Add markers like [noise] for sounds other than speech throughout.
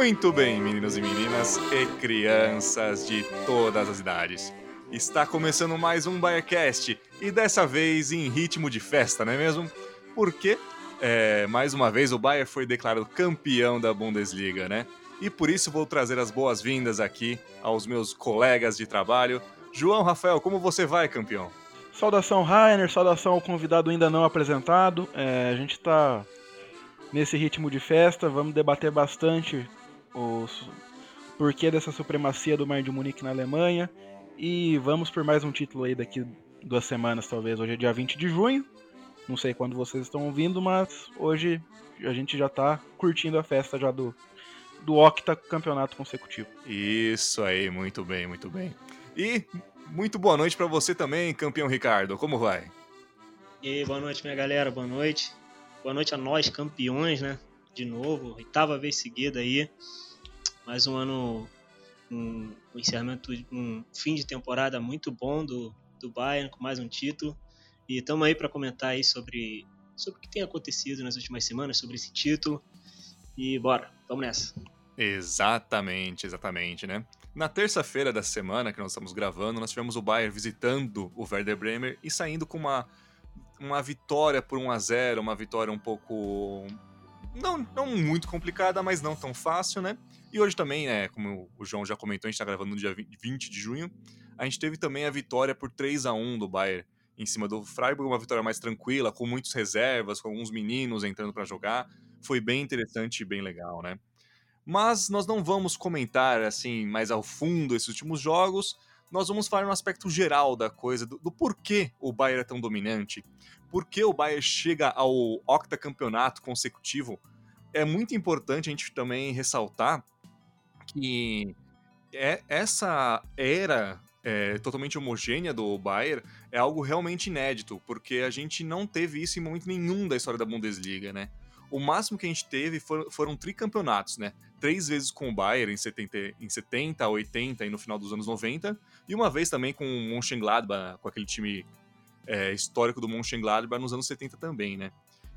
Muito bem, meninos e meninas e crianças de todas as idades. Está começando mais um Bayercast e dessa vez em ritmo de festa, não é mesmo? Porque, é, mais uma vez, o Bayern foi declarado campeão da Bundesliga, né? E por isso vou trazer as boas-vindas aqui aos meus colegas de trabalho. João Rafael, como você vai, campeão? Saudação, Rainer, saudação ao convidado ainda não apresentado. É, a gente está nesse ritmo de festa, vamos debater bastante o porquê dessa supremacia do Bayern de Munique na Alemanha e vamos por mais um título aí daqui duas semanas, talvez. Hoje é dia 20 de junho. Não sei quando vocês estão ouvindo, mas hoje a gente já tá curtindo a festa já do, do octa campeonato consecutivo. Isso aí, muito bem, muito bem. E muito boa noite para você também, campeão Ricardo. Como vai? E aí, boa noite, minha galera. Boa noite. Boa noite a nós, campeões, né? De novo, oitava vez seguida aí. Mais um ano um, um encerramento, um fim de temporada muito bom do, do Bayern, com mais um título. E estamos aí para comentar aí sobre, sobre o que tem acontecido nas últimas semanas, sobre esse título. E bora, vamos nessa. Exatamente, exatamente, né? Na terça-feira da semana que nós estamos gravando, nós tivemos o Bayern visitando o Werder Bremer e saindo com uma, uma vitória por 1 a 0 uma vitória um pouco. Não, não muito complicada, mas não tão fácil, né? E hoje também, né, como o João já comentou, a gente está gravando no dia 20 de junho, a gente teve também a vitória por 3 a 1 do Bayern em cima do Freiburg, uma vitória mais tranquila, com muitas reservas, com alguns meninos entrando para jogar. Foi bem interessante e bem legal, né? Mas nós não vamos comentar assim mais ao fundo esses últimos jogos. Nós vamos falar no aspecto geral da coisa, do, do porquê o Bayern é tão dominante, por que o Bayern chega ao octacampeonato consecutivo. É muito importante a gente também ressaltar que é, essa era é, totalmente homogênea do Bayern é algo realmente inédito, porque a gente não teve isso em momento nenhum da história da Bundesliga, né? O máximo que a gente teve foram, foram tricampeonatos, né? Três vezes com o Bayern em 70, em 70, 80 e no final dos anos 90, e uma vez também com o Mönchengladbach, com aquele time é, histórico do Mönchengladbach nos anos 70 também, né?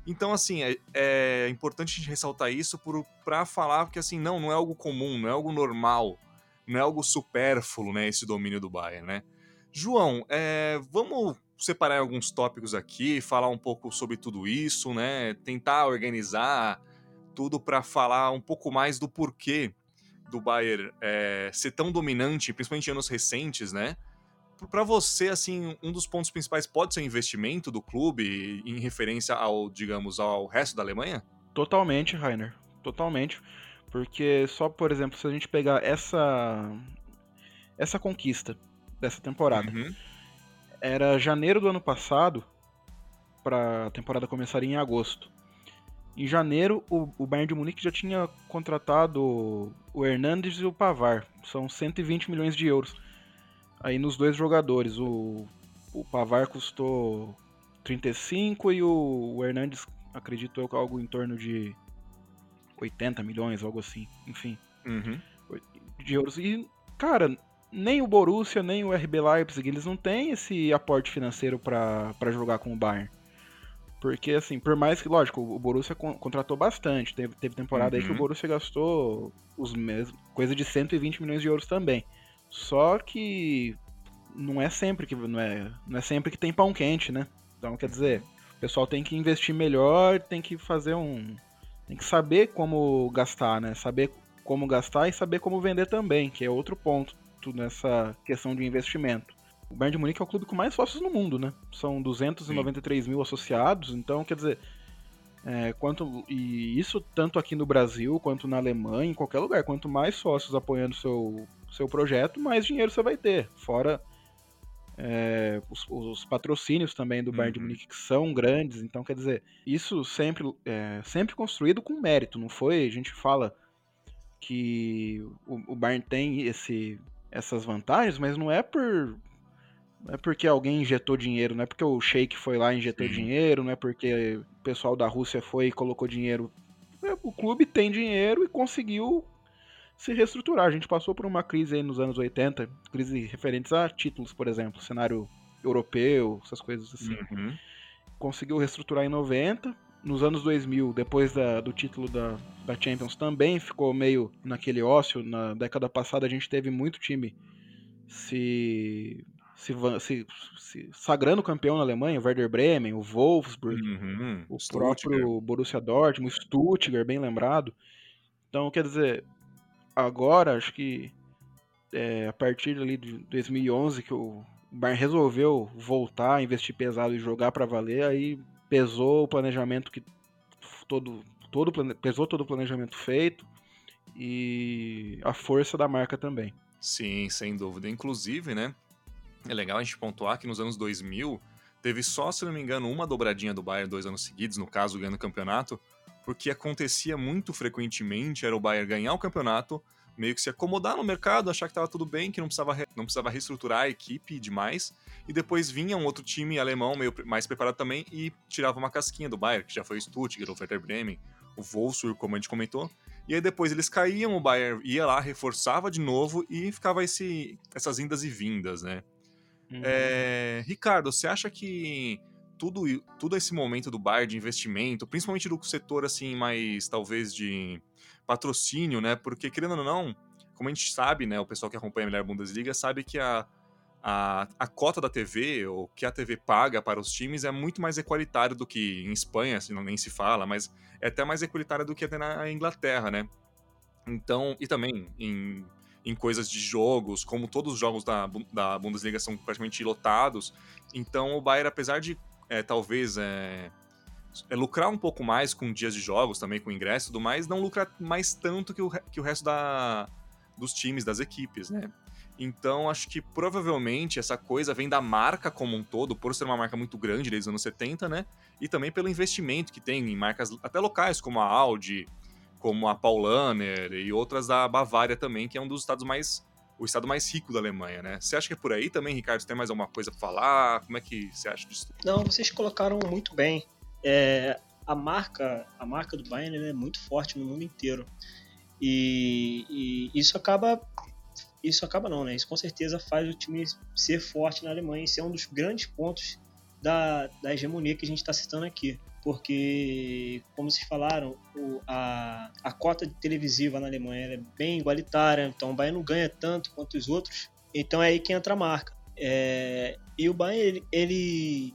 Então, assim, é, é importante a gente ressaltar isso para falar que, assim, não, não é algo comum, não é algo normal, não é algo supérfluo, né, esse domínio do Bayern, né? João, é, vamos separar alguns tópicos aqui, falar um pouco sobre tudo isso, né? Tentar organizar tudo para falar um pouco mais do porquê do Bayern é, ser tão dominante, principalmente em anos recentes, né? Para você, assim, um dos pontos principais pode ser o investimento do clube em referência ao, digamos, ao resto da Alemanha? Totalmente, Rainer. Totalmente. Porque só, por exemplo, se a gente pegar essa essa conquista dessa temporada. Uhum. Era janeiro do ano passado, para a temporada começaria em agosto. Em janeiro, o, o Bayern de Munique já tinha contratado o Hernandes e o Pavar. São 120 milhões de euros aí nos dois jogadores. O, o Pavar custou 35 e o, o Hernandes, acredito eu, algo em torno de 80 milhões, algo assim. Enfim. Uhum. De euros. E, cara, nem o Borussia, nem o RB Leipzig, eles não têm esse aporte financeiro para jogar com o Bayern. Porque, assim, por mais que, lógico, o Borussia contratou bastante. Teve, teve temporada uhum. aí que o uhum. Borussia gastou os mesmos, coisa de 120 milhões de euros também. Só que não é sempre que não é, não é sempre que tem pão quente, né? Então, quer dizer, o pessoal tem que investir melhor, tem que fazer um tem que saber como gastar, né? Saber como gastar e saber como vender também, que é outro ponto nessa questão de investimento. O Bayern de Munique é o clube com mais sócios no mundo, né? São 293 Sim. mil associados, então quer dizer, é, quanto e isso tanto aqui no Brasil quanto na Alemanha, em qualquer lugar, quanto mais sócios apoiando seu seu projeto, mais dinheiro você vai ter. Fora é, os, os, patrocínios também do Bayern uhum. de Munique que são grandes, então quer dizer, isso sempre, é, sempre construído com mérito, não foi? A gente fala que o, o Bayern tem esse, essas vantagens, mas não é por não é porque alguém injetou dinheiro, não é porque o Sheik foi lá e injetou Sim. dinheiro, não é porque o pessoal da Rússia foi e colocou dinheiro. É, o clube tem dinheiro e conseguiu se reestruturar. A gente passou por uma crise aí nos anos 80, crise referentes a títulos, por exemplo, cenário europeu, essas coisas assim. Uhum. Conseguiu reestruturar em 90 nos anos 2000, depois da, do título da, da Champions, também ficou meio naquele ócio. Na década passada a gente teve muito time se, se, se, se sagrando campeão na Alemanha, o Werder Bremen, o Wolfsburg, uhum, o próprio Borussia Dortmund, o Stuttgart, bem lembrado. Então, quer dizer, agora acho que é, a partir ali de 2011 que o Bayern resolveu voltar, investir pesado e jogar para valer, aí pesou o planejamento que todo todo pesou todo o planejamento feito e a força da marca também. Sim, sem dúvida. Inclusive, né? É legal a gente pontuar que nos anos 2000 teve só, se não me engano, uma dobradinha do Bayern dois anos seguidos, no caso, ganhando o campeonato, porque acontecia muito frequentemente era o Bayern ganhar o campeonato, meio que se acomodar no mercado, achar que estava tudo bem, que não precisava, não precisava reestruturar a equipe demais, e depois vinha um outro time alemão meio mais preparado também e tirava uma casquinha do Bayern, que já foi o Stuttgart, o Werder Bremen, o Wolfsburg, como a gente comentou, e aí depois eles caíam, o Bayern ia lá, reforçava de novo e ficava esse, essas indas e vindas, né? Uhum. É, Ricardo, você acha que tudo, tudo esse momento do Bayern de investimento, principalmente do setor assim mais talvez de patrocínio, né? Porque querendo ou não, como a gente sabe, né, o pessoal que acompanha a melhor Bundesliga sabe que a, a, a cota da TV, ou que a TV paga para os times, é muito mais equalitário do que em Espanha, assim, não nem se fala, mas é até mais equalitário do que até na Inglaterra, né? Então, e também em, em coisas de jogos, como todos os jogos da, da Bundesliga são praticamente lotados, então o Bayern, apesar de é, talvez é, é, lucrar um pouco mais com dias de jogos, também com ingresso e tudo mais, não lucra mais tanto que o, que o resto da, dos times, das equipes, né? Então, acho que provavelmente essa coisa vem da marca como um todo, por ser uma marca muito grande desde os anos 70, né? E também pelo investimento que tem em marcas até locais, como a Audi, como a Paulaner e outras da Bavária também, que é um dos estados mais. O estado mais rico da Alemanha, né? Você acha que é por aí também, Ricardo? Você tem mais alguma coisa para falar? Como é que você acha disso? Não, vocês colocaram muito bem. É, a marca a marca do Bayern é muito forte no mundo inteiro. E, e, isso acaba isso acaba não, né? Isso com certeza faz o time ser forte na Alemanha e ser um dos grandes pontos da, da hegemonia que a gente está citando aqui. Porque, como vocês falaram, o, a, a cota televisiva na Alemanha é bem igualitária, então o Bayern não ganha tanto quanto os outros, então é aí que entra a marca. É, e o Bayern, ele, ele,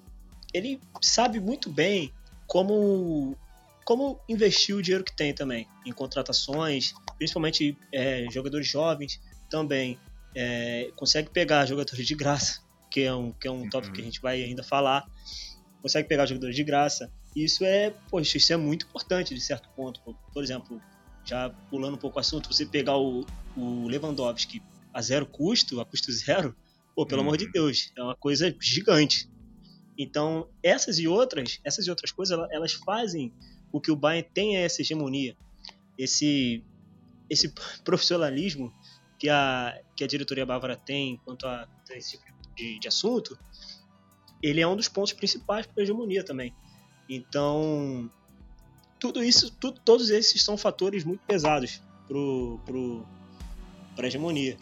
ele sabe muito bem como como investir o dinheiro que tem também em contratações, principalmente é, jogadores jovens também é, consegue pegar jogadores de graça, que é um, que é um uhum. tópico que a gente vai ainda falar, consegue pegar jogadores de graça. Isso é, poxa, isso é muito importante de certo ponto. Por exemplo, já pulando um pouco o assunto, você pegar o, o Lewandowski a zero custo, a custo zero, pô, pelo uhum. amor de uhum. Deus, é uma coisa gigante. Então, essas e outras, essas e outras coisas, elas fazem o que o Bayern tenha essa hegemonia, esse esse profissionalismo que a, que a diretoria bávara tem quanto a esse tipo de, de assunto, ele é um dos pontos principais para a hegemonia também. Então, tudo isso, tudo, todos esses são fatores muito pesados para pro, a hegemonia.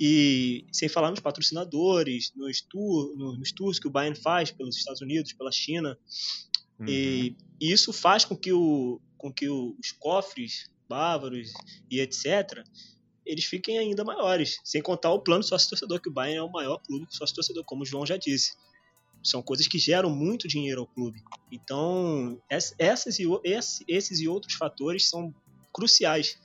E sem falar nos patrocinadores, nos, tour, nos tours que o Bayern faz pelos Estados Unidos, pela China. Uhum. E, e, isso faz com que, o, com que os cofres bávaros e etc eles fiquem ainda maiores. Sem contar o plano sócio-torcedor, que o Bayern é o maior clube sócio-torcedor, como o João já disse. São coisas que geram muito dinheiro ao clube. Então, essas e, esses e outros fatores são cruciais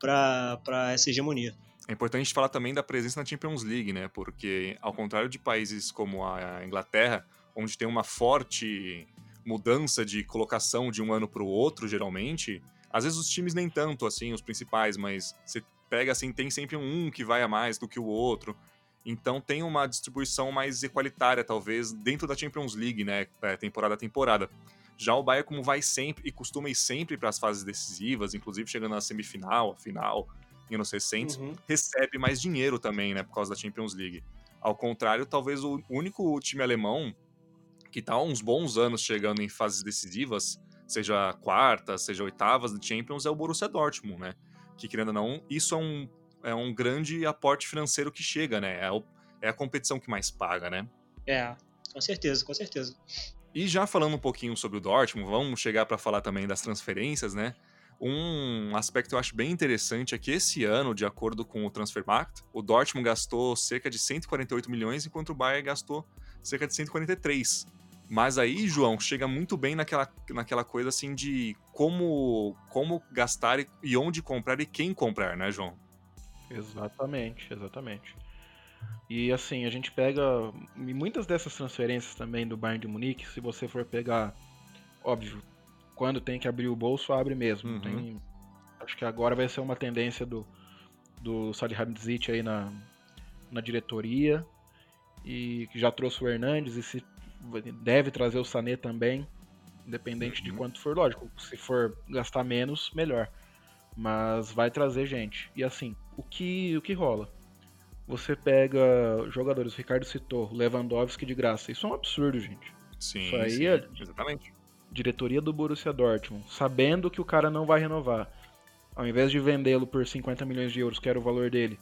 para essa hegemonia. É importante falar também da presença na Champions League, né? Porque, ao contrário de países como a Inglaterra, onde tem uma forte mudança de colocação de um ano para o outro, geralmente, às vezes os times nem tanto, assim, os principais, mas você pega assim, tem sempre um que vai a mais do que o outro. Então tem uma distribuição mais equalitária, talvez, dentro da Champions League, né? É, temporada a temporada. Já o Bayern, como vai sempre e costuma ir sempre para as fases decisivas, inclusive chegando na semifinal, a final, em anos recentes, uhum. recebe mais dinheiro também, né? Por causa da Champions League. Ao contrário, talvez o único time alemão que está há uns bons anos chegando em fases decisivas, seja quartas, seja oitavas de Champions, é o Borussia Dortmund, né? que, querendo ou não, isso é um, é um grande aporte financeiro que chega, né? É, o, é a competição que mais paga, né? É, com certeza, com certeza. E já falando um pouquinho sobre o Dortmund, vamos chegar para falar também das transferências, né? Um aspecto que eu acho bem interessante é que esse ano, de acordo com o Transfermarkt, o Dortmund gastou cerca de 148 milhões, enquanto o Bayern gastou cerca de 143. Mas aí, João, chega muito bem naquela, naquela coisa assim de como, como gastar e onde comprar e quem comprar, né, João? Exatamente, exatamente. E assim, a gente pega muitas dessas transferências também do Bayern de Munique, se você for pegar, óbvio, quando tem que abrir o bolso, abre mesmo. Uhum. Tem, acho que agora vai ser uma tendência do, do Salihamidzic aí na, na diretoria, e que já trouxe o Hernandes, e se deve trazer o Sané também, independente uhum. de quanto for, lógico, se for gastar menos, melhor. Mas vai trazer gente. E assim, o que, o que rola? Você pega jogadores, o Ricardo citou, Lewandowski de graça. Isso é um absurdo, gente. Sim, Isso aí sim, é exatamente diretoria do Borussia Dortmund, sabendo que o cara não vai renovar, ao invés de vendê-lo por 50 milhões de euros, que era o valor dele,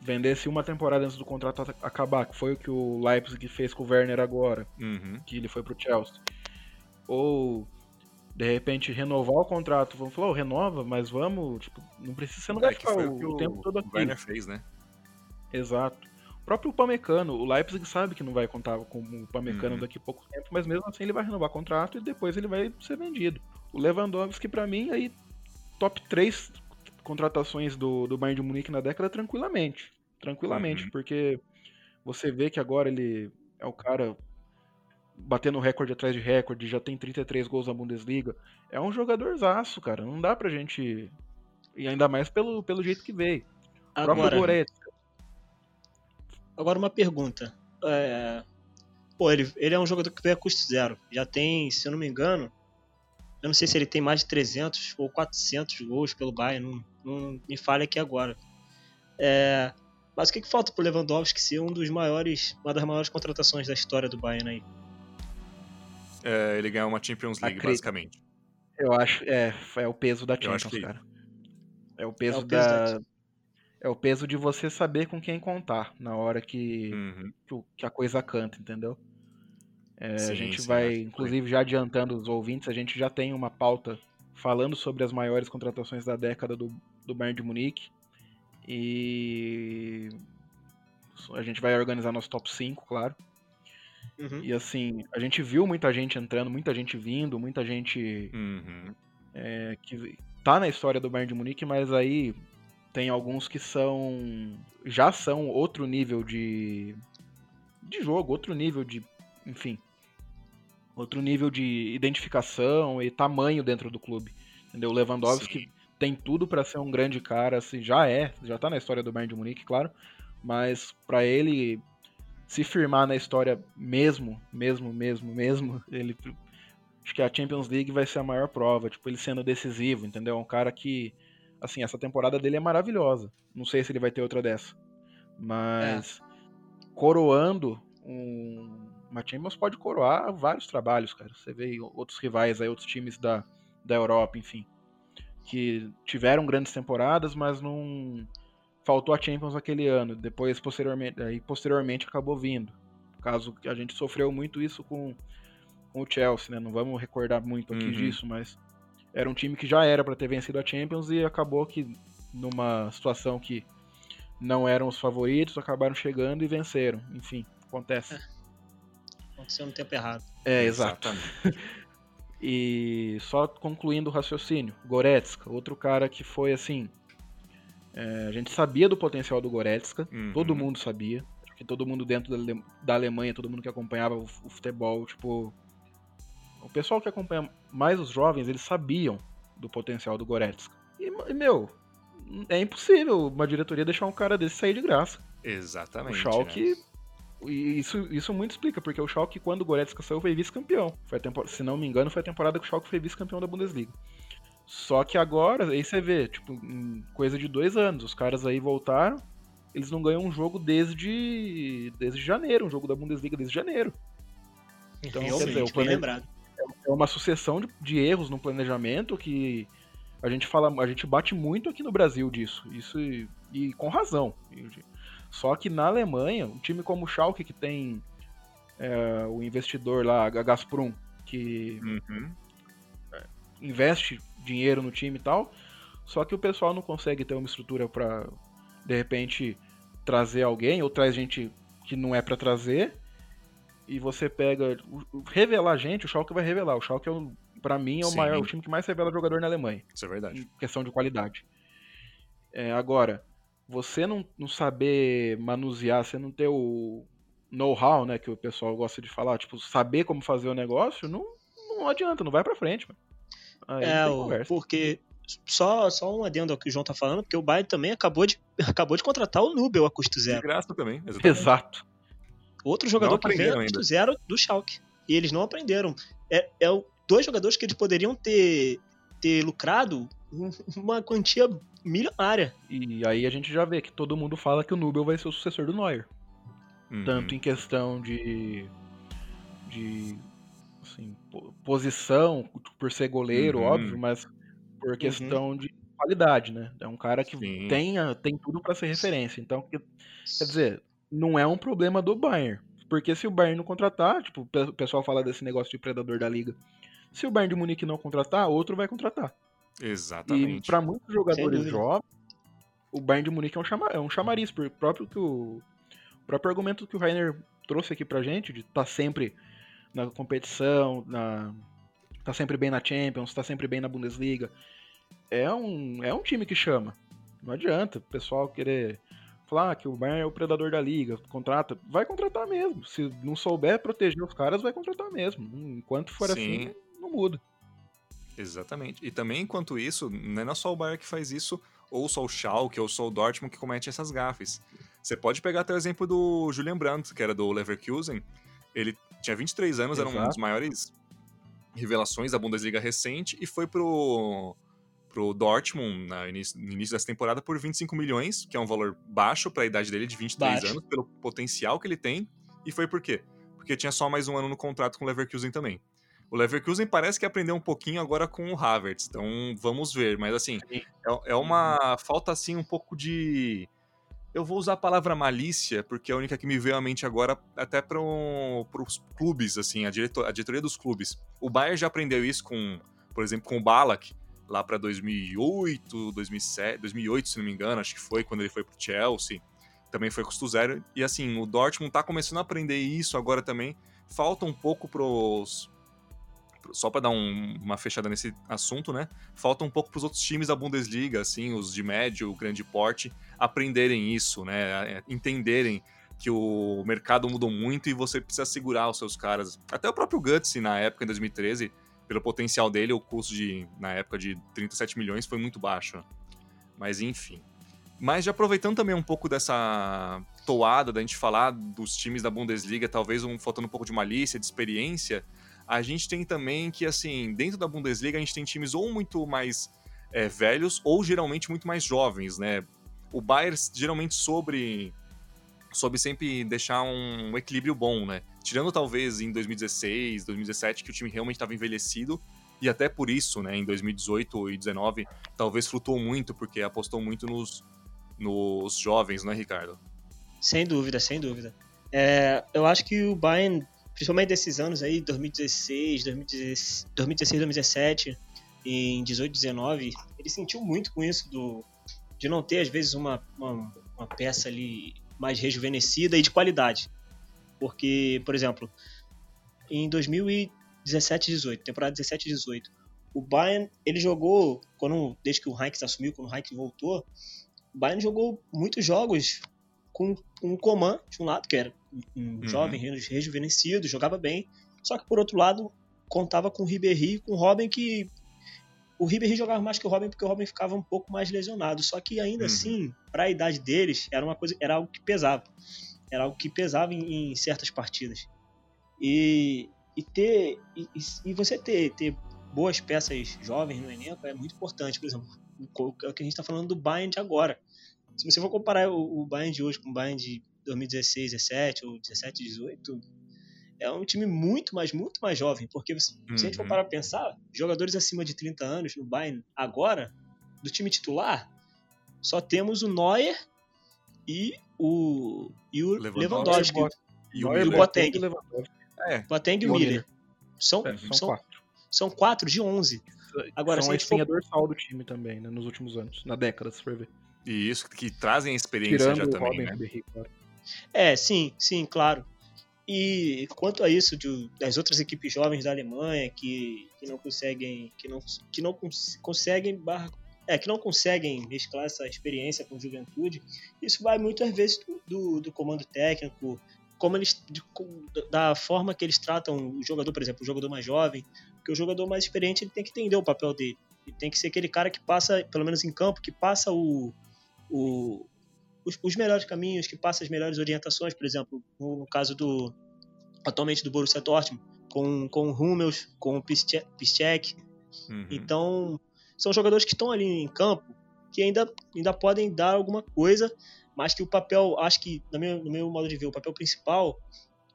vendesse uma temporada antes do contrato acabar, que foi o que o Leipzig fez com o Werner agora, uhum. que ele foi pro Chelsea. Ou de repente renovar o contrato, vamos falar, oh, renova, mas vamos, tipo, não precisa, você não é, vai ficar o, o, tempo todo aqui. O Werner fez, né? Exato. O próprio Pamecano, o Leipzig sabe que não vai contar com o Pamecano uhum. daqui a pouco tempo, mas mesmo assim ele vai renovar contrato e depois ele vai ser vendido. O Lewandowski, para mim, aí top 3 contratações do, do Bayern de Munique na década tranquilamente. Tranquilamente, uhum. porque você vê que agora ele é o cara batendo recorde atrás de recorde, já tem 33 gols na Bundesliga. É um jogador zaço, cara. Não dá pra gente. E ainda mais pelo, pelo jeito que veio. Agora, Goretzka Agora uma pergunta. É... Pô, ele, ele é um jogador que veio a custo zero. Já tem, se eu não me engano, eu não sei se ele tem mais de 300 ou 400 gols pelo Bayern, não, não me fale aqui agora. É... Mas o que, que falta pro Lewandowski ser um dos maiores, uma das maiores contratações da história do Bayern aí? É, ele ganhar uma Champions League, Acredito. basicamente. Eu acho, é, é o peso da Champions, que... cara. É o peso, é o peso da, da, é o peso de você saber com quem contar na hora que, uhum. que, a coisa canta, entendeu? É, sim, a gente sim, vai, inclusive, já adiantando os ouvintes, a gente já tem uma pauta falando sobre as maiores contratações da década do, do Bayern de Munique. E a gente vai organizar nosso top 5, claro. Uhum. E assim, a gente viu muita gente entrando, muita gente vindo, muita gente uhum. é, que tá na história do Bayern de Munique, mas aí tem alguns que são. já são outro nível de. de jogo, outro nível de. enfim. Outro nível de identificação e tamanho dentro do clube. Entendeu? O Lewandowski Sim. tem tudo para ser um grande cara, assim, já é, já tá na história do Bayern de Munique, claro. Mas para ele se firmar na história mesmo, mesmo, mesmo, mesmo, ele acho que a Champions League vai ser a maior prova, tipo, ele sendo decisivo, entendeu? Um cara que assim, essa temporada dele é maravilhosa. Não sei se ele vai ter outra dessa. Mas é. coroando um, uma Champions pode coroar vários trabalhos, cara. Você vê outros rivais aí, outros times da, da Europa, enfim, que tiveram grandes temporadas, mas não faltou a Champions aquele ano. Depois, posteriormente, aí posteriormente acabou vindo. Caso que a gente sofreu muito isso com, com o Chelsea, né? Não vamos recordar muito aqui uhum. disso, mas era um time que já era para ter vencido a Champions e acabou que numa situação que não eram os favoritos, acabaram chegando e venceram. Enfim, acontece. É. Aconteceu no tempo errado. É, exato. [laughs] e só concluindo o raciocínio, Goretzka, outro cara que foi assim. É, a gente sabia do potencial do Goretzka, uhum. todo mundo sabia. Acho que todo mundo dentro da, da Alemanha, todo mundo que acompanhava o, o futebol, tipo, o pessoal que acompanha mais os jovens, eles sabiam do potencial do Goretzka. E, meu, é impossível uma diretoria deixar um cara desse sair de graça. Exatamente. O Schalke... Né? Isso, isso muito explica, porque o Schalke, quando o Goretzka saiu, foi vice-campeão. Se não me engano, foi a temporada que o Schalke foi vice-campeão da Bundesliga. Só que agora, aí você vê, tipo, coisa de dois anos, os caras aí voltaram, eles não ganham um jogo desde, desde janeiro, um jogo da Bundesliga desde janeiro. Então, Realmente, quer dizer, o, plane... lembrado é uma sucessão de, de, erros no planejamento que a gente fala, a gente bate muito aqui no Brasil disso. Isso e, e com razão. Só que na Alemanha, um time como o Schalke que tem é, o investidor lá, a Gazprom, que uhum. investe dinheiro no time e tal, só que o pessoal não consegue ter uma estrutura para de repente trazer alguém ou traz gente que não é para trazer e você pega revelar gente, o Schalke vai revelar. O Schalke é para mim é o Sim. maior, o time que mais revela jogador na Alemanha. Isso é verdade. Em questão de qualidade. É, agora, você não, não saber manusear, você não ter o know-how, né, que o pessoal gosta de falar, tipo, saber como fazer o negócio, não, não adianta, não vai para frente, mano. Aí é, porque só, só um adendo ao que o João tá falando, porque o Bayern também acabou de, [laughs] acabou de contratar o Nubel a custo zero. De graça também, exatamente. Exato. Outro jogador que veio a custo ainda. zero do Schalke. E eles não aprenderam. É, é dois jogadores que eles poderiam ter, ter lucrado uma quantia milionária. E aí a gente já vê que todo mundo fala que o Nubel vai ser o sucessor do Neuer. Uhum. Tanto em questão de. de. Assim, posição, por ser goleiro, uhum. óbvio, mas por uhum. questão uhum. de qualidade, né? É um cara que tem, tem tudo para ser referência. Então, quer dizer, não é um problema do Bayern. Porque se o Bayern não contratar, tipo, o pessoal fala desse negócio de predador da liga. Se o Bayern de Munique não contratar, outro vai contratar. Exatamente. E para muitos jogadores jovens, o Bayern de Munique é um, chama, é um chamariz, por próprio que o, o próprio argumento que o Rainer trouxe aqui pra gente, de estar tá sempre na competição, na, tá sempre bem na Champions, tá sempre bem na Bundesliga. É um, é um time que chama. Não adianta o pessoal querer falar que o Bayern é o predador da liga, contrata, vai contratar mesmo. Se não souber proteger os caras, vai contratar mesmo. Enquanto for Sim. assim, não muda. Exatamente. E também, enquanto isso, não é só o Bayern que faz isso, ou só o Schalke, ou só o Dortmund que comete essas gafes. Você pode pegar até o exemplo do Julian Brandt, que era do Leverkusen. Ele tinha 23 anos, Exato. era um dos maiores revelações da Bundesliga recente, e foi pro, pro Dortmund no início, no início dessa temporada por 25 milhões, que é um valor baixo para a idade dele de 23 baixo. anos, pelo potencial que ele tem. E foi por quê? Porque tinha só mais um ano no contrato com o Leverkusen também. O Leverkusen parece que aprendeu um pouquinho agora com o Havertz, então vamos ver. Mas assim, é, é uma falta assim um pouco de. Eu vou usar a palavra malícia, porque é a única que me veio à mente agora, até para os clubes, assim, a, diretor, a diretoria dos clubes. O Bayern já aprendeu isso com, por exemplo, com o Balak, lá para 2008, 2007, 2008, se não me engano, acho que foi quando ele foi pro Chelsea. Também foi custo zero. E assim, o Dortmund tá começando a aprender isso agora também. Falta um pouco pros, só para dar um, uma fechada nesse assunto, né? Falta um pouco para os outros times da Bundesliga, assim, os de médio, grande porte, aprenderem isso, né? Entenderem que o mercado mudou muito e você precisa segurar os seus caras. Até o próprio Guts, na época, em 2013, pelo potencial dele, o custo de, na época, de 37 milhões foi muito baixo. Mas enfim. Mas já aproveitando também um pouco dessa toada da gente falar dos times da Bundesliga, talvez um, faltando um pouco de malícia, de experiência, a gente tem também que, assim, dentro da Bundesliga, a gente tem times ou muito mais é, velhos ou geralmente muito mais jovens, né? O Bayern geralmente sobre soube sempre deixar um equilíbrio bom, né? Tirando talvez em 2016, 2017, que o time realmente estava envelhecido, e até por isso, né, em 2018 e 2019, talvez flutuou muito, porque apostou muito nos, nos jovens, né, Ricardo? Sem dúvida, sem dúvida. É, eu acho que o Bayern principalmente desses anos aí, 2016, 2016, 2017, em 18, 19, ele sentiu muito com isso do de não ter às vezes uma, uma, uma peça ali mais rejuvenescida e de qualidade. Porque, por exemplo, em 2017 18, temporada 17 18, o Bayern, ele jogou quando desde que o Heinz assumiu, quando o Heinz voltou, o Bayern jogou muitos jogos com, com o Coman de um lado, que era um uhum. jovem rejuvenescido, jogava bem. Só que por outro lado, contava com o Ribéry e com o Robin que o Ribéry jogava mais que o Robin porque o Robin ficava um pouco mais lesionado. Só que ainda uhum. assim, para a idade deles, era uma coisa, era algo que pesava. Era algo que pesava em, em certas partidas. E, e ter e, e, você ter, ter boas peças jovens no elenco é muito importante. Por exemplo, o que a gente está falando do Bayern de agora. Se você for comparar o, o Bayern de hoje com o Bayern de 2016, 17 ou 17, 18, é um time muito mais, muito mais jovem. Porque se, uhum. se a gente for uhum. parar pra pensar, jogadores acima de 30 anos no Bayern agora, do time titular, só temos o Neuer e o, e o Lewandowski. Lewandowski. e o, e o Boateng. É. Boateng e o Miller. São, é, são, são, quatro. São quatro de onze. Agora, são a espinha for... dorsal do time também, né, nos últimos anos, na década, se for ver. E isso, que trazem a experiência Tirando já também, Robin, né? Claro. É, sim, sim, claro. E quanto a isso de, das outras equipes jovens da Alemanha que, que não conseguem que não, que não cons conseguem é, que não conseguem mesclar essa experiência com juventude, isso vai muito às vezes do, do, do comando técnico, como eles de, da forma que eles tratam o jogador, por exemplo, o jogador mais jovem, porque o jogador mais experiente ele tem que entender o papel dele. Ele tem que ser aquele cara que passa, pelo menos em campo, que passa o, o, os, os, melhores caminhos, que passa as melhores orientações, por exemplo, no, no caso do atualmente do Borussia Dortmund, com, com o Hummels, com o Piszczek. Uhum. Então, são jogadores que estão ali em campo que ainda, ainda podem dar alguma coisa, mas que o papel, acho que, no meu, no meu modo de ver, o papel principal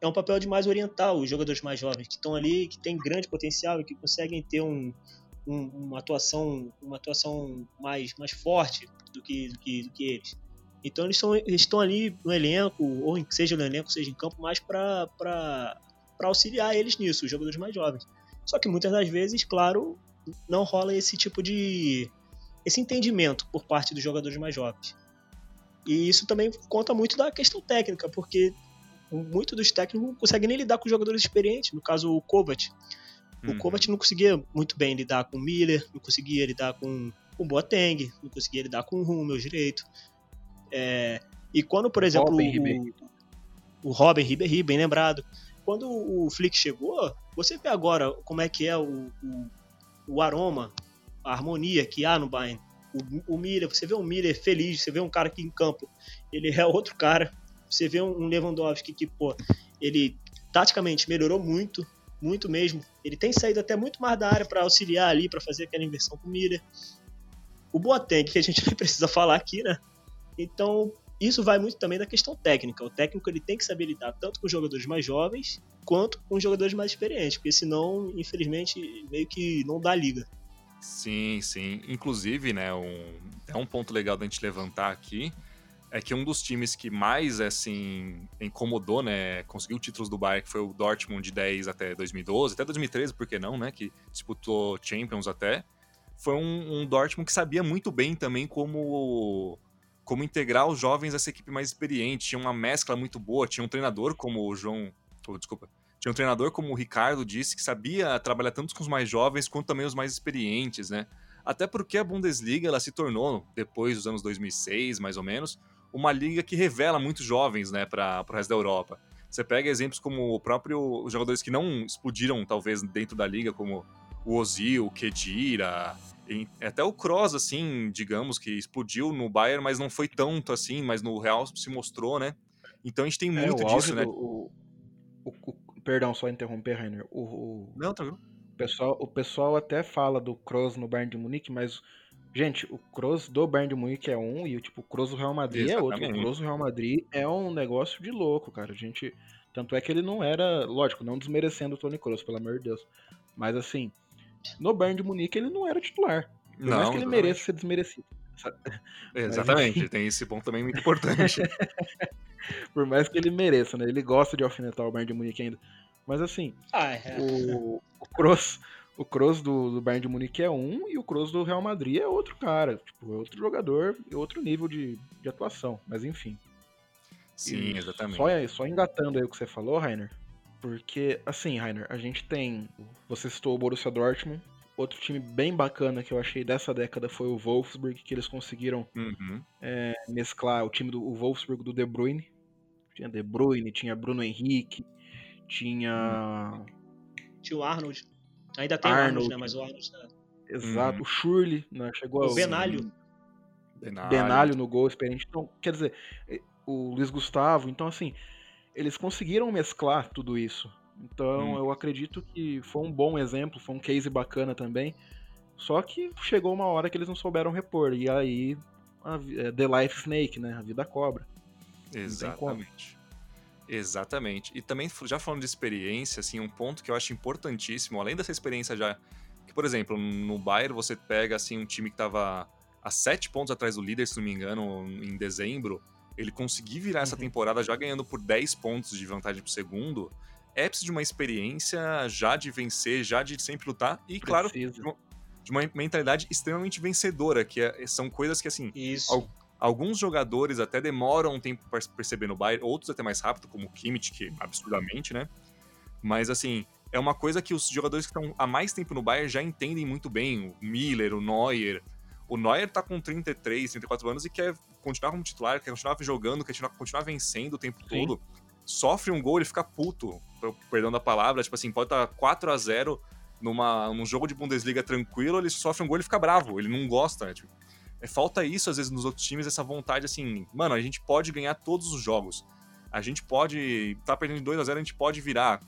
é um papel de mais orientar os jogadores mais jovens, que estão ali, que têm grande potencial e que conseguem ter um, um, uma atuação uma atuação mais, mais forte do que, do que, do que eles. Então eles, são, eles estão ali no elenco, ou seja no elenco, seja em campo, mais para auxiliar eles nisso, os jogadores mais jovens. Só que muitas das vezes, claro, não rola esse tipo de. esse entendimento por parte dos jogadores mais jovens. E isso também conta muito da questão técnica, porque muitos dos técnicos não conseguem nem lidar com jogadores experientes, no caso o Kovac. O hum. Kovac não conseguia muito bem lidar com o Miller, não conseguia lidar com o Boateng, não conseguia lidar com o Hummel direito. É, e quando, por exemplo, Robin o, o Robin Ribéry, bem lembrado, quando o Flick chegou, você vê agora como é que é o, o, o aroma, a harmonia que há no Bayern. O, o Miller, você vê um Miller feliz, você vê um cara que em campo, ele é [laughs] outro cara. Você vê um Lewandowski que, pô, ele taticamente melhorou muito, muito mesmo. Ele tem saído até muito mais da área para auxiliar ali, para fazer aquela inversão com o Miller. O Boateng, que a gente [laughs] nem precisa falar aqui, né? Então, isso vai muito também da questão técnica. O técnico ele tem que saber lidar tanto com os jogadores mais jovens quanto com os jogadores mais experientes, porque senão, infelizmente, meio que não dá liga. Sim, sim. Inclusive, né, um, é um ponto legal da gente levantar aqui é que um dos times que mais assim incomodou, né, conseguiu títulos do Bayern, que foi o Dortmund de 10 até 2012, até 2013, por que não, né, que disputou Champions até, foi um, um Dortmund que sabia muito bem também como como integrar os jovens a essa equipe mais experiente. Tinha uma mescla muito boa, tinha um treinador como o João. Oh, desculpa. Tinha um treinador como o Ricardo disse, que sabia trabalhar tanto com os mais jovens quanto também os mais experientes, né? Até porque a Bundesliga ela se tornou, depois dos anos 2006, mais ou menos, uma liga que revela muitos jovens né, para o resto da Europa. Você pega exemplos como o próprio os jogadores que não explodiram, talvez, dentro da liga, como o Ozil, o Kedira, até o Kroos, assim, digamos, que explodiu no Bayern, mas não foi tanto assim, mas no Real se mostrou, né? Então a gente tem é, muito é, disso, né? Do, o, o, o, perdão, só interromper, Rainer. O, não, tá vendo? O pessoal, o pessoal até fala do Kroos no Bayern de Munique, mas, gente, o Kroos do Bayern de Munique é um e o tipo, o Kroos do Real Madrid Exatamente. é outro. O Kroos do Real Madrid é um negócio de louco, cara. A gente... Tanto é que ele não era, lógico, não desmerecendo o Tony Kroos, pelo amor de Deus. Mas assim, no Bayern de Munique ele não era titular. Por não, mais que ele exatamente. mereça ser desmerecido. [laughs] Exatamente, Mas, tem esse ponto também muito importante. [laughs] Por mais que ele mereça, né? Ele gosta de alfinetar o Bayern de Munique ainda. Mas assim, ah, é. o, o Kroos, o Kroos do, do Bayern de Munique é um e o Kroos do Real Madrid é outro cara. Tipo, é outro jogador e outro nível de, de atuação. Mas enfim. Sim, exatamente. Só, só engatando aí o que você falou, Rainer, porque, assim, Rainer, a gente tem. Você citou o Borussia Dortmund. Outro time bem bacana que eu achei dessa década foi o Wolfsburg, que eles conseguiram uhum. é, mesclar o time do o Wolfsburg do De Bruyne. Tinha De Bruyne, tinha Bruno Henrique, tinha. Tinha o Arnold. Ainda tem Arnold, o Arnold, né? Mas o Arnold. Né? Exato, uhum. o Shurley, né? Chegou o Benalho. Benalho. Benalho no gol experiente. Então, quer dizer, o Luiz Gustavo. Então, assim, eles conseguiram mesclar tudo isso. Então hum. eu acredito que foi um bom exemplo, foi um case bacana também. Só que chegou uma hora que eles não souberam repor. E aí, a, é, The Life Snake, né? A vida cobra. Exatamente. Exatamente. E também, já falando de experiência, assim, um ponto que eu acho importantíssimo, além dessa experiência já. Que, por exemplo, no Bayern você pega assim um time que estava a sete pontos atrás do líder, se não me engano, em dezembro ele conseguir virar uhum. essa temporada já ganhando por 10 pontos de vantagem pro segundo, é preciso de uma experiência já de vencer, já de sempre lutar e, claro, de uma, de uma, mentalidade extremamente vencedora, que é, são coisas que, assim, alguns jogadores até demoram um tempo para perceber no Bayern, outros até mais rápido, como o Kimmich, que absurdamente, né? Mas, assim, é uma coisa que os jogadores que estão há mais tempo no Bayern já entendem muito bem. O Miller, o Neuer. O Neuer tá com 33, 34 anos e quer continuar como titular, quer continuar jogando, quer continuar vencendo o tempo Sim. todo. Sofre um gol, ele fica puto, perdão da palavra, tipo assim, pode estar tá 4 a 0 numa, num jogo de Bundesliga tranquilo, ele sofre um gol e fica bravo, ele não gosta, né? Tipo, é, falta isso às vezes nos outros times, essa vontade assim, mano, a gente pode ganhar todos os jogos. A gente pode, tá perdendo 2 a 0 a gente pode virar.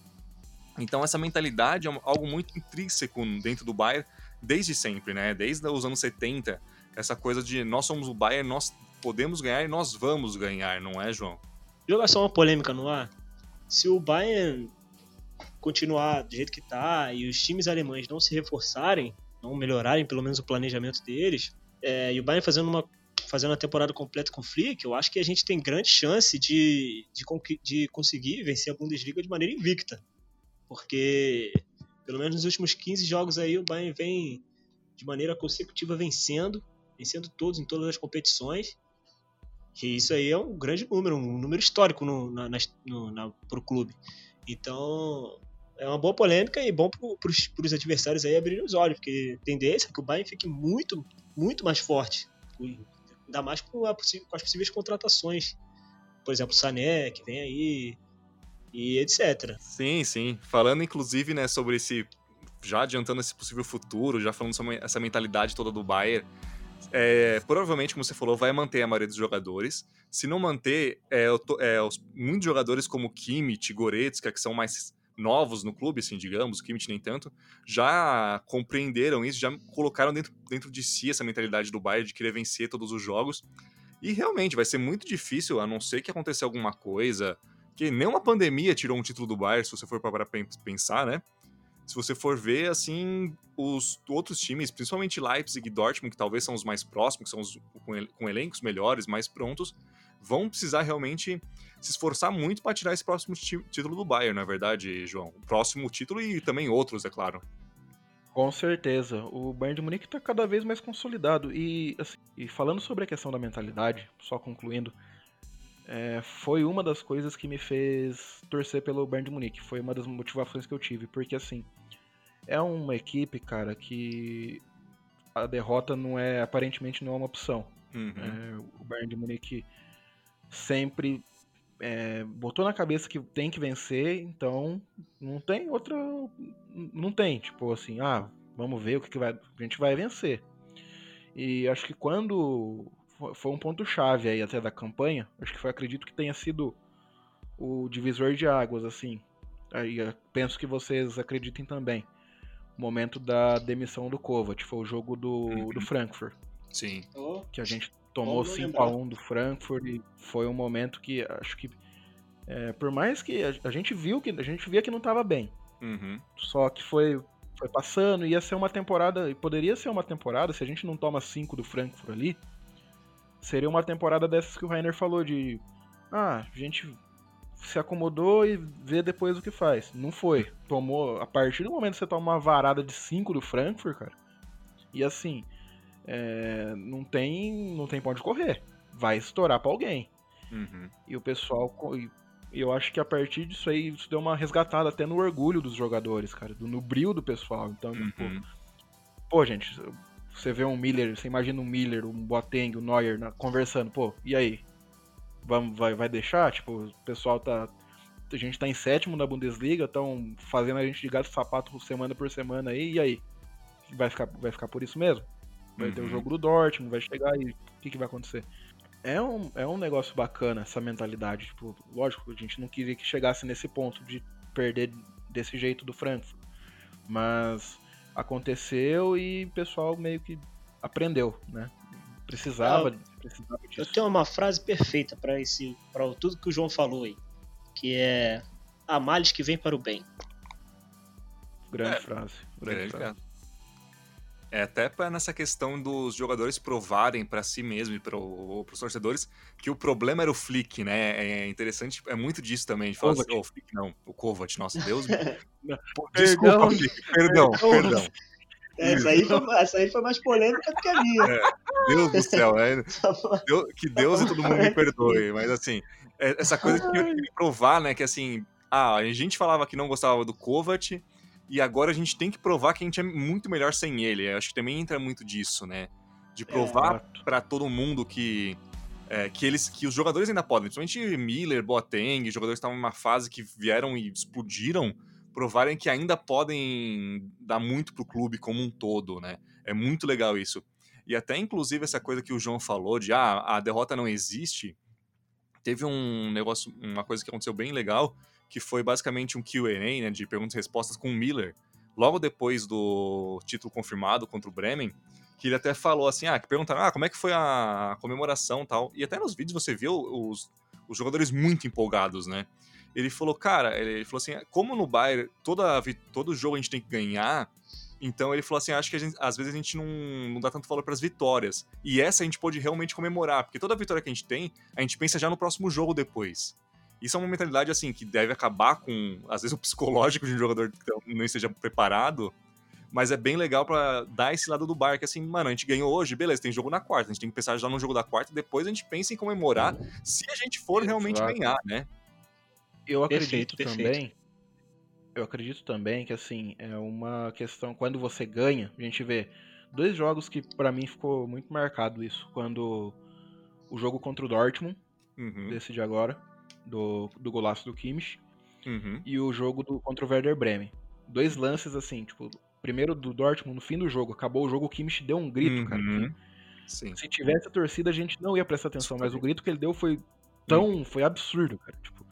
Então essa mentalidade é algo muito intrínseco dentro do Bayern desde sempre, né? Desde os anos 70, essa coisa de nós somos o Bayern, nós podemos ganhar e nós vamos ganhar, não é, João? Jogar só uma polêmica no ar. Se o Bayern continuar do jeito que tá e os times alemães não se reforçarem, não melhorarem pelo menos o planejamento deles, é, e o Bayern fazendo uma fazendo a temporada completa com o Flick, eu acho que a gente tem grande chance de, de, de conseguir vencer a Bundesliga de maneira invicta porque pelo menos nos últimos 15 jogos aí o Bayern vem de maneira consecutiva vencendo, vencendo todos em todas as competições. Que isso aí é um grande número, um número histórico no, na, no, na, pro clube. Então é uma boa polêmica e bom para os adversários aí abrirem os olhos, porque a tendência é que o Bayern fique muito, muito mais forte. Ainda mais com, a, com as possíveis contratações. Por exemplo, o Sané, que vem aí, e etc. Sim, sim. Falando inclusive, né, sobre esse já adiantando esse possível futuro, já falando sobre essa mentalidade toda do Bayern, é, provavelmente, como você falou, vai manter a maioria dos jogadores. Se não manter, é, é, os, muitos jogadores como Kimmich, Goretzka, que são mais novos no clube, assim, digamos, Kimmich nem tanto, já compreenderam isso, já colocaram dentro, dentro de si essa mentalidade do Bayern de querer vencer todos os jogos. E realmente vai ser muito difícil, a não ser que aconteça alguma coisa, que nem uma pandemia tirou um título do Bayern, se você for para pensar, né? Se você for ver, assim, os outros times, principalmente Leipzig e Dortmund, que talvez são os mais próximos, que são os com, com elencos melhores, mais prontos, vão precisar realmente se esforçar muito para tirar esse próximo título do Bayern, na é verdade, João. O próximo título e também outros, é claro. Com certeza. O Bayern de Munique está cada vez mais consolidado. E, assim, e falando sobre a questão da mentalidade, só concluindo, é, foi uma das coisas que me fez torcer pelo Bayern de Munique. Foi uma das motivações que eu tive, porque assim, é uma equipe, cara, que a derrota não é, aparentemente não é uma opção. Uhum. É, o Bayern de Munique sempre é, botou na cabeça que tem que vencer, então não tem outra. Não tem, tipo assim, ah, vamos ver o que, que vai. A gente vai vencer. E acho que quando foi um ponto chave aí até da campanha. Acho que foi, acredito que tenha sido o divisor de águas, assim. Aí penso que vocês acreditem também. O momento da demissão do Kovac, foi o jogo do, uhum. do Frankfurt. Sim. Que a gente tomou 5x1 do Frankfurt e foi um momento que acho que. É, por mais que a, a, gente viu que a gente via que não estava bem. Uhum. Só que foi, foi passando, ia ser uma temporada. E poderia ser uma temporada, se a gente não toma 5 do Frankfurt ali, Seria uma temporada dessas que o Rainer falou de. Ah, a gente se acomodou e vê depois o que faz. Não foi. Tomou. A partir do momento que você toma uma varada de 5 do Frankfurt, cara. E assim. É, não tem. Não tem onde correr. Vai estourar pra alguém. Uhum. E o pessoal. Eu acho que a partir disso aí, isso deu uma resgatada até no orgulho dos jogadores, cara. Do, no brilho do pessoal. Então, uhum. pô, pô, gente, você vê um Miller, você imagina um Miller, um Boateng, um Neuer na, conversando, pô, e aí? Vamos, vai, vai deixar? Tipo, o pessoal tá. A gente tá em sétimo na Bundesliga, estão fazendo a gente de gato sapato semana por semana aí, e aí? Vai ficar, vai ficar por isso mesmo? Vai uhum. ter o jogo do Dortmund, vai chegar e o que, que vai acontecer? É um, é um negócio bacana essa mentalidade. Tipo, lógico, a gente não queria que chegasse nesse ponto de perder desse jeito do Frankfurt. Mas aconteceu e o pessoal meio que aprendeu, né? Precisava, ah, precisava disso. Eu tenho uma frase perfeita para esse, para tudo que o João falou aí, que é há males que vem para o bem. Grande é, frase. Grande, frase. É até para nessa questão dos jogadores provarem para si mesmo e para os torcedores que o problema era o Flick, né? É interessante, é muito disso também. A gente fala assim, oh, Flick não, o Kovac, nossa, Deus me... [laughs] [laughs] Desculpa, Flick, perdão, perdão. Essa aí, foi, essa aí foi mais polêmica do que a minha. É, Deus do céu, é, [laughs] Deus, que Deus e todo mundo me perdoe, mas assim, é, essa coisa que eu provar, né, que assim, ah, a gente falava que não gostava do Kovac, e agora a gente tem que provar que a gente é muito melhor sem ele. Eu acho que também entra muito disso, né? De provar é, para todo mundo que é, que eles que os jogadores ainda podem, principalmente Miller, Boateng, jogadores que estavam numa fase que vieram e explodiram, provarem que ainda podem dar muito pro clube como um todo, né? É muito legal isso. E até inclusive essa coisa que o João falou de ah, a derrota não existe. Teve um negócio, uma coisa que aconteceu bem legal, que foi basicamente um Q&A, né, de perguntas e respostas com o Miller, logo depois do título confirmado contra o Bremen, que ele até falou assim, ah, que perguntaram, ah, como é que foi a comemoração tal, e até nos vídeos você viu os, os jogadores muito empolgados, né, ele falou, cara, ele falou assim, como no Bayern toda, todo jogo a gente tem que ganhar, então ele falou assim, acho que gente, às vezes a gente não, não dá tanto valor para as vitórias, e essa a gente pode realmente comemorar, porque toda vitória que a gente tem, a gente pensa já no próximo jogo depois. Isso é uma mentalidade, assim, que deve acabar com, às vezes, o psicológico de um jogador que não esteja preparado, mas é bem legal para dar esse lado do bar, que assim, mano, a gente ganhou hoje, beleza, tem jogo na quarta, a gente tem que pensar já no jogo da quarta, depois a gente pensa em comemorar se a gente for realmente Exato. ganhar, né? Eu acredito perfeito, também, perfeito. eu acredito também que, assim, é uma questão, quando você ganha, a gente vê dois jogos que para mim ficou muito marcado isso, quando o jogo contra o Dortmund, uhum. desse de agora, do, do golaço do Kimmich uhum. e o jogo do, contra o Werder Bremen. Dois lances assim, tipo, primeiro do Dortmund, no fim do jogo, acabou o jogo, o Kimmich deu um grito, uhum. cara. Sim. Se tivesse a torcida, a gente não ia prestar atenção, mas o grito que ele deu foi tão. Uhum. foi absurdo, cara. Tipo,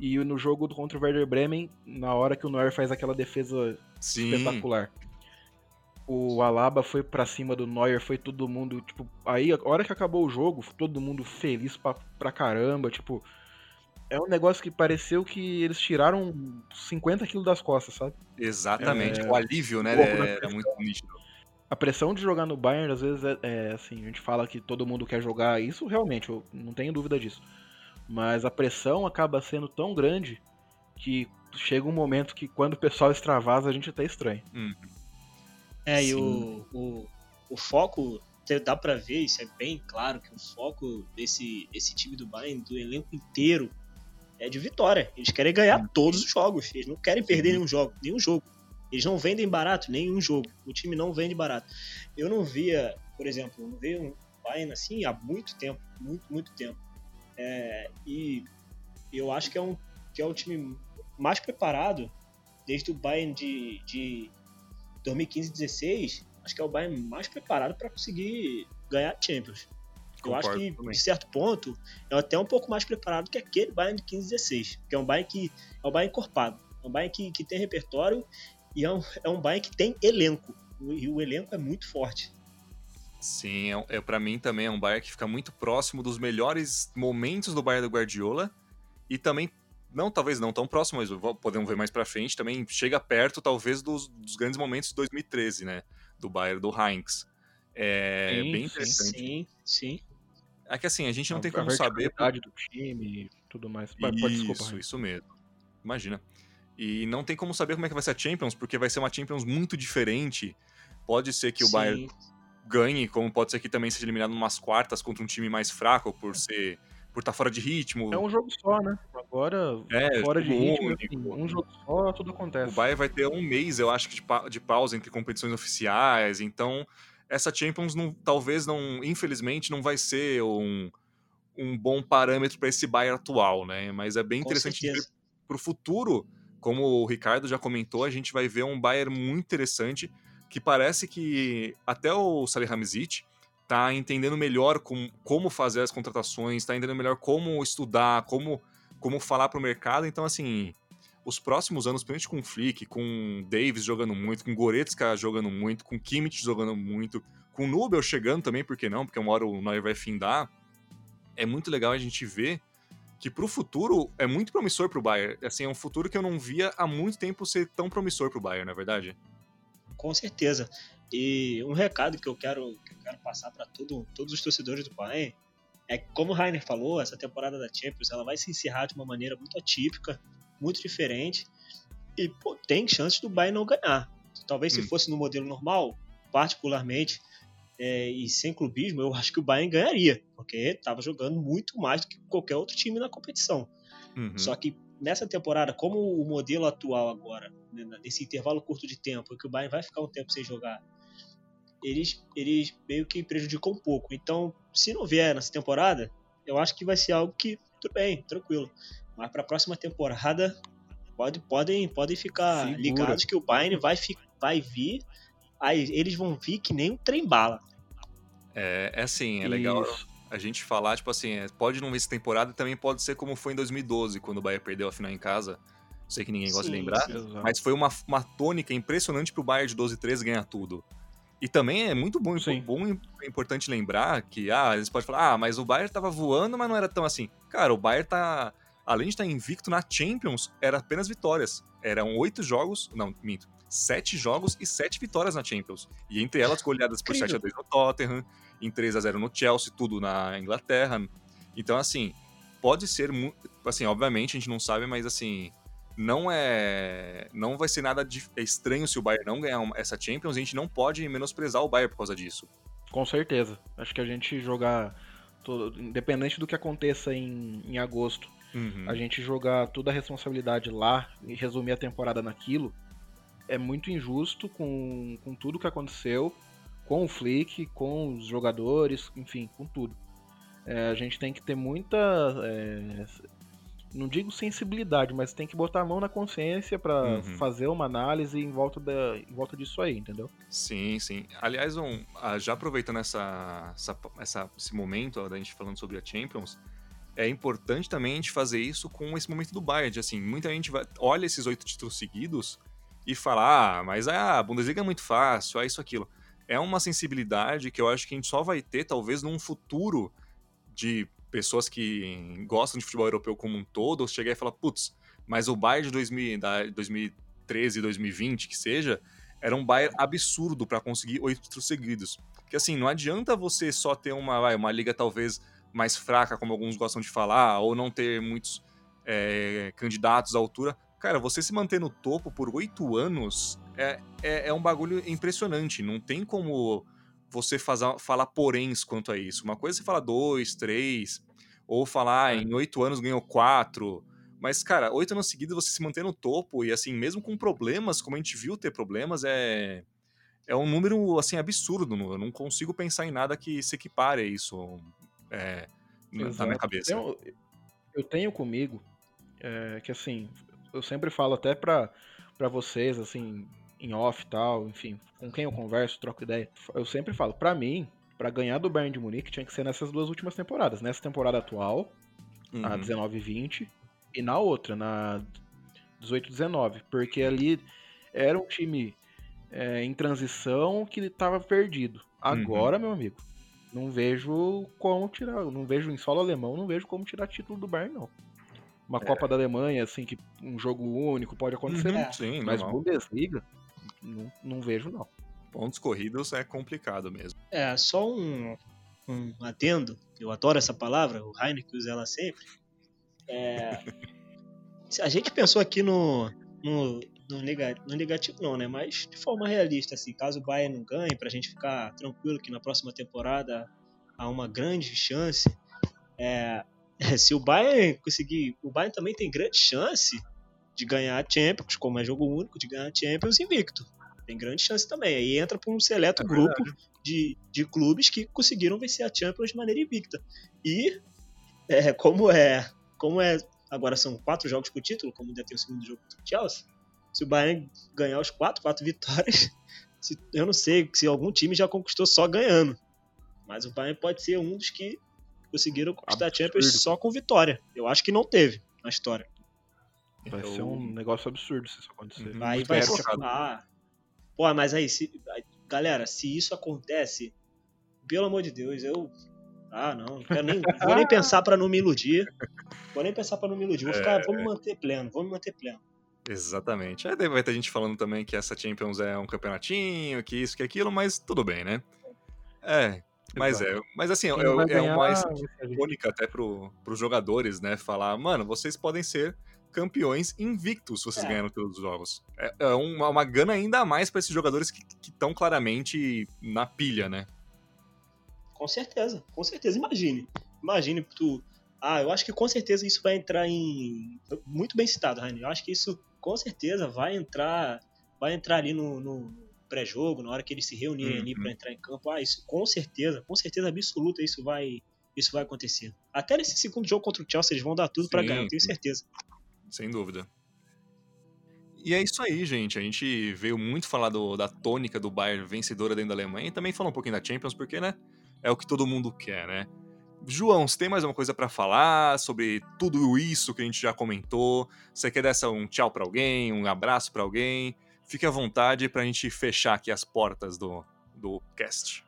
e no jogo contra o Werder Bremen, na hora que o Neuer faz aquela defesa Sim. espetacular o Alaba foi para cima do Neuer, foi todo mundo, tipo, aí a hora que acabou o jogo, todo mundo feliz pra, pra caramba, tipo, é um negócio que pareceu que eles tiraram 50 quilos das costas, sabe? Exatamente. É, o alívio, né? É, muito nítido. A pressão de jogar no Bayern, às vezes, é, é, assim, a gente fala que todo mundo quer jogar isso, realmente, eu não tenho dúvida disso. Mas a pressão acaba sendo tão grande que chega um momento que quando o pessoal extravasa, a gente até estranha. Uhum. É, Sim. e o, o, o foco dá para ver, isso é bem claro, que o foco desse, desse time do Bayern, do elenco inteiro, é de vitória. Eles querem ganhar todos os jogos. Eles não querem perder nenhum jogo, nenhum jogo. Eles não vendem barato nenhum jogo. O time não vende barato. Eu não via, por exemplo, eu não via um Bayern assim há muito tempo, muito, muito tempo. É, e eu acho que é um que é o time mais preparado desde o Bayern de, de 2015-16. Acho que é o Bayern mais preparado para conseguir ganhar Champions. Eu acho que, também. de certo ponto, é até um pouco mais preparado que aquele Bayern de 15 16, que é um Bayern que é um Bayern encorpado, é um Bayern que, que tem repertório e é um, é um Bayern que tem elenco. E o elenco é muito forte. Sim, é, é para mim também é um Bayern que fica muito próximo dos melhores momentos do Bayern do Guardiola e também não talvez não tão próximo, mas podemos ver mais para frente, também chega perto talvez dos, dos, grandes momentos de 2013, né, do Bayern do Heinz. É sim, bem interessante. Sim, sim. É que assim, a gente não a, tem como a saber. do time tudo mais. Isso, pode, desculpa, isso mesmo. Imagina. E não tem como saber como é que vai ser a Champions, porque vai ser uma Champions muito diferente. Pode ser que o Bayern ganhe, como pode ser que também seja eliminado em umas quartas contra um time mais fraco por ser por estar tá fora de ritmo. É um jogo só, né? Agora, é, fora de ritmo, assim, um jogo só, tudo acontece. O Bayern vai ter um mês, eu acho, de, pa de pausa entre competições oficiais, então essa Champions não, talvez não, infelizmente, não vai ser um, um bom parâmetro para esse Bayern atual, né? Mas é bem Com interessante para o futuro, como o Ricardo já comentou, a gente vai ver um Bayern muito interessante que parece que até o Salihamidzic tá entendendo melhor com, como fazer as contratações, está entendendo melhor como estudar, como, como falar para o mercado. Então, assim, os próximos anos, principalmente com o Flick, com Davis jogando muito, com Goretzka jogando muito, com Kimmich jogando muito, com Nubel chegando também, por que não? Porque uma hora o Neuer vai findar. É muito legal a gente ver que pro futuro é muito promissor pro Bayern. Assim, é um futuro que eu não via há muito tempo ser tão promissor pro Bayern, na é verdade? Com certeza. E um recado que eu quero, que eu quero passar para todo, todos os torcedores do Bayern é que, como o Rainer falou, essa temporada da Champions ela vai se encerrar de uma maneira muito atípica, muito diferente. E pô, tem chances do Bayern não ganhar. Talvez se hum. fosse no modelo normal, particularmente, é, e sem clubismo, eu acho que o Bayern ganharia, porque estava jogando muito mais do que qualquer outro time na competição. Uhum. Só que nessa temporada, como o modelo atual agora, né, nesse intervalo curto de tempo, que o Bayern vai ficar um tempo sem jogar, eles, eles meio que prejudicam um pouco. Então, se não vier nessa temporada, eu acho que vai ser algo que, tudo bem, tranquilo. Mas para a próxima temporada, pode, podem, podem ficar Segura. ligados que o Bayern vai, vai vir aí eles vão vir que nem um trem bala. É, é assim, é legal Isso. a gente falar, tipo assim, é, pode não ver essa temporada e também pode ser como foi em 2012, quando o Bayern perdeu a final em casa. Sei que ninguém gosta sim, de lembrar, sim, mas foi uma, uma tônica impressionante pro Bayern de 12 e 13 ganhar tudo. E também é muito bom, Sim. bom e importante lembrar que, ah, eles podem falar, ah, mas o Bayern tava voando, mas não era tão assim. Cara, o Bayern tá, além de estar invicto na Champions, era apenas vitórias. Eram oito jogos, não, minto, sete jogos e sete vitórias na Champions. E entre elas goleadas por 7 a 2 no Tottenham, em 3 a 0 no Chelsea, tudo na Inglaterra. Então, assim, pode ser assim, obviamente a gente não sabe, mas assim, não é não vai ser nada de, é estranho se o Bayern não ganhar uma, essa Champions, a gente não pode menosprezar o Bayern por causa disso. Com certeza. Acho que a gente jogar todo, independente do que aconteça em, em agosto, uhum. a gente jogar toda a responsabilidade lá e resumir a temporada naquilo, é muito injusto com, com tudo que aconteceu, com o Flick, com os jogadores, enfim, com tudo. É, a gente tem que ter muita. É, não digo sensibilidade, mas tem que botar a mão na consciência para uhum. fazer uma análise em volta, da, em volta disso aí, entendeu? Sim, sim. Aliás, um, já aproveitando essa, essa, essa, esse momento da gente falando sobre a Champions, é importante também a gente fazer isso com esse momento do Bayern. Assim, muita gente vai, olha esses oito títulos seguidos e falar, ah, mas ah, a Bundesliga é muito fácil, ah, isso, aquilo. É uma sensibilidade que eu acho que a gente só vai ter, talvez, num futuro de pessoas que gostam de futebol europeu como um todo, chegar e falar, putz, mas o Bayern de 2000, da 2013, 2020, que seja, era um Bayern absurdo para conseguir oito títulos seguidos. Porque assim, não adianta você só ter uma, uma liga talvez mais fraca, como alguns gostam de falar, ou não ter muitos é, candidatos à altura, Cara, você se manter no topo por oito anos é, é, é, um bagulho impressionante. Não tem como você fazer, falar poréns quanto a isso. Uma coisa é você falar dois, três, ou falar ah, em oito anos ganhou quatro. Mas, cara, oito anos seguidos você se manter no topo e, assim, mesmo com problemas, como a gente viu ter problemas, é, é um número, assim, absurdo. Eu não consigo pensar em nada que se equipare a isso é, na minha cabeça. Eu, eu tenho comigo é, que, assim, eu sempre falo até pra, pra vocês, assim, em off e tal, enfim, com quem eu converso, troco ideia. Eu sempre falo, pra mim, para ganhar do Bayern de Munique tinha que ser nessas duas últimas temporadas. Nessa temporada atual, uhum. a 19-20, e na outra, na 18-19. Porque ali era um time é, em transição que estava perdido. Agora, uhum. meu amigo, não vejo como tirar. Não vejo em solo alemão, não vejo como tirar título do Bayern, não uma é. Copa da Alemanha, assim, que um jogo único pode acontecer. Uhum, sim, mas normal. Bundesliga, não, não vejo, não. Pontos corridos é complicado mesmo. É, só um, um adendo, eu adoro essa palavra, o Heineken usa ela sempre. É, [laughs] a gente pensou aqui no, no, no, negativo, no negativo não, né? Mas de forma realista, assim, caso o Bayern não ganhe, pra gente ficar tranquilo que na próxima temporada há uma grande chance, é, [laughs] se o Bayern conseguir. O Bayern também tem grande chance de ganhar a Champions, como é jogo único, de ganhar a Champions invicto. Tem grande chance também. Aí entra para um seleto é grupo de, de clubes que conseguiram vencer a Champions de maneira invicta. E é, como é. Como é. Agora são quatro jogos com o título, como ainda tem o segundo jogo contra o Chelsea. Se o Bayern ganhar os quatro, quatro vitórias, [laughs] se, eu não sei se algum time já conquistou só ganhando. Mas o Bayern pode ser um dos que conseguiram conquistar a Champions só com vitória. Eu acho que não teve na história. Vai ser um negócio absurdo se isso acontecer. Uhum. Aí vai ser. Ah, pô, mas aí, se, galera, se isso acontece, pelo amor de Deus, eu. Ah, não, nem, [laughs] vou nem pensar para não me iludir. Vou nem pensar para não me iludir. Vou ficar, é, vou me manter pleno, vou me manter pleno. Exatamente. Aí vai ter gente falando também que essa Champions é um campeonatinho, que isso, que aquilo, mas tudo bem, né? É, mas é. Mas assim, é, é o mais icônica até pro, pros jogadores, né? Falar, mano, vocês podem ser campeões invictos se vocês é. ganharam todos os jogos. É, é uma, uma gana ainda mais para esses jogadores que estão claramente na pilha, né? Com certeza, com certeza. Imagine. Imagine tu. Ah, eu acho que com certeza isso vai entrar em. Muito bem citado, Rainer. Eu acho que isso com certeza vai entrar. Vai entrar ali no, no pré-jogo, na hora que eles se reunirem uhum. ali para entrar em campo. Ah, isso com certeza, com certeza absoluta isso vai. Isso vai acontecer. Até nesse segundo jogo contra o Chelsea, eles vão dar tudo para ganhar, eu tenho certeza. Sem dúvida. E é isso aí, gente. A gente veio muito falar do, da tônica do Bayern vencedora dentro da Alemanha e também falar um pouquinho da Champions, porque, né? É o que todo mundo quer, né? João, você tem mais alguma coisa para falar sobre tudo isso que a gente já comentou? Você quer dar um tchau para alguém, um abraço para alguém? Fique à vontade para a gente fechar aqui as portas do, do cast.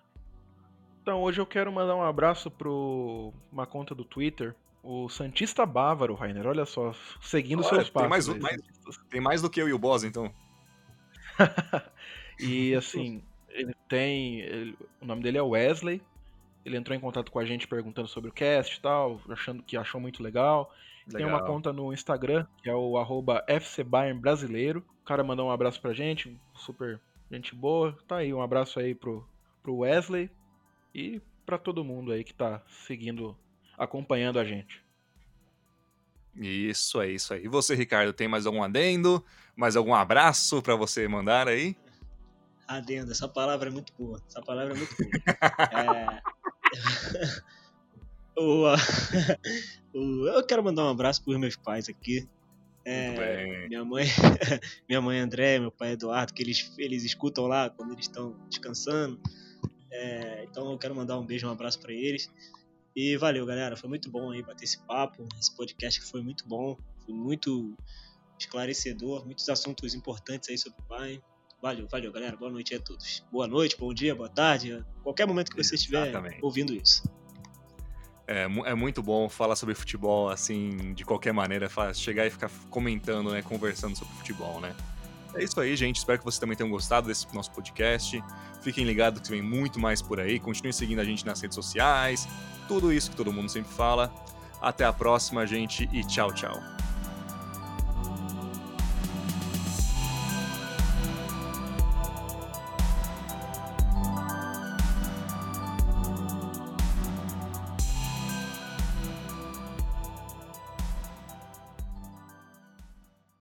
Então, hoje eu quero mandar um abraço para uma conta do Twitter, o Santista Bávaro, Rainer. Olha só, seguindo Olha, seus passos. Tem mais, mais, tem mais do que eu e o Boss, então. [laughs] e assim, ele tem. Ele, o nome dele é Wesley. Ele entrou em contato com a gente perguntando sobre o cast e tal, achando que achou muito legal. legal. Tem uma conta no Instagram, que é o arroba Brasileiro. O cara mandou um abraço pra gente, super gente boa. Tá aí, um abraço aí pro, pro Wesley e para todo mundo aí que tá seguindo, acompanhando a gente. Isso aí, isso aí. E você, Ricardo, tem mais algum adendo? Mais algum abraço para você mandar aí? Adendo, essa palavra é muito boa. Essa palavra é muito boa. [laughs] é... [laughs] o, [laughs] o, eu quero mandar um abraço para os meus pais aqui. É, minha mãe, [laughs] minha mãe André, meu pai Eduardo, que eles, eles escutam lá quando eles estão descansando. É, então eu quero mandar um beijo, um abraço para eles. E valeu, galera. Foi muito bom aí bater esse papo. Esse podcast foi muito bom, foi muito esclarecedor, muitos assuntos importantes aí sobre o pai. Valeu, valeu, galera. Boa noite a todos. Boa noite, bom dia, boa tarde, qualquer momento que você estiver ouvindo isso. É, é, muito bom falar sobre futebol, assim, de qualquer maneira, chegar e ficar comentando, né, conversando sobre futebol, né. É isso aí, gente. Espero que vocês também tenham gostado desse nosso podcast. Fiquem ligados que vem muito mais por aí. Continuem seguindo a gente nas redes sociais. Tudo isso que todo mundo sempre fala. Até a próxima, gente, e tchau, tchau.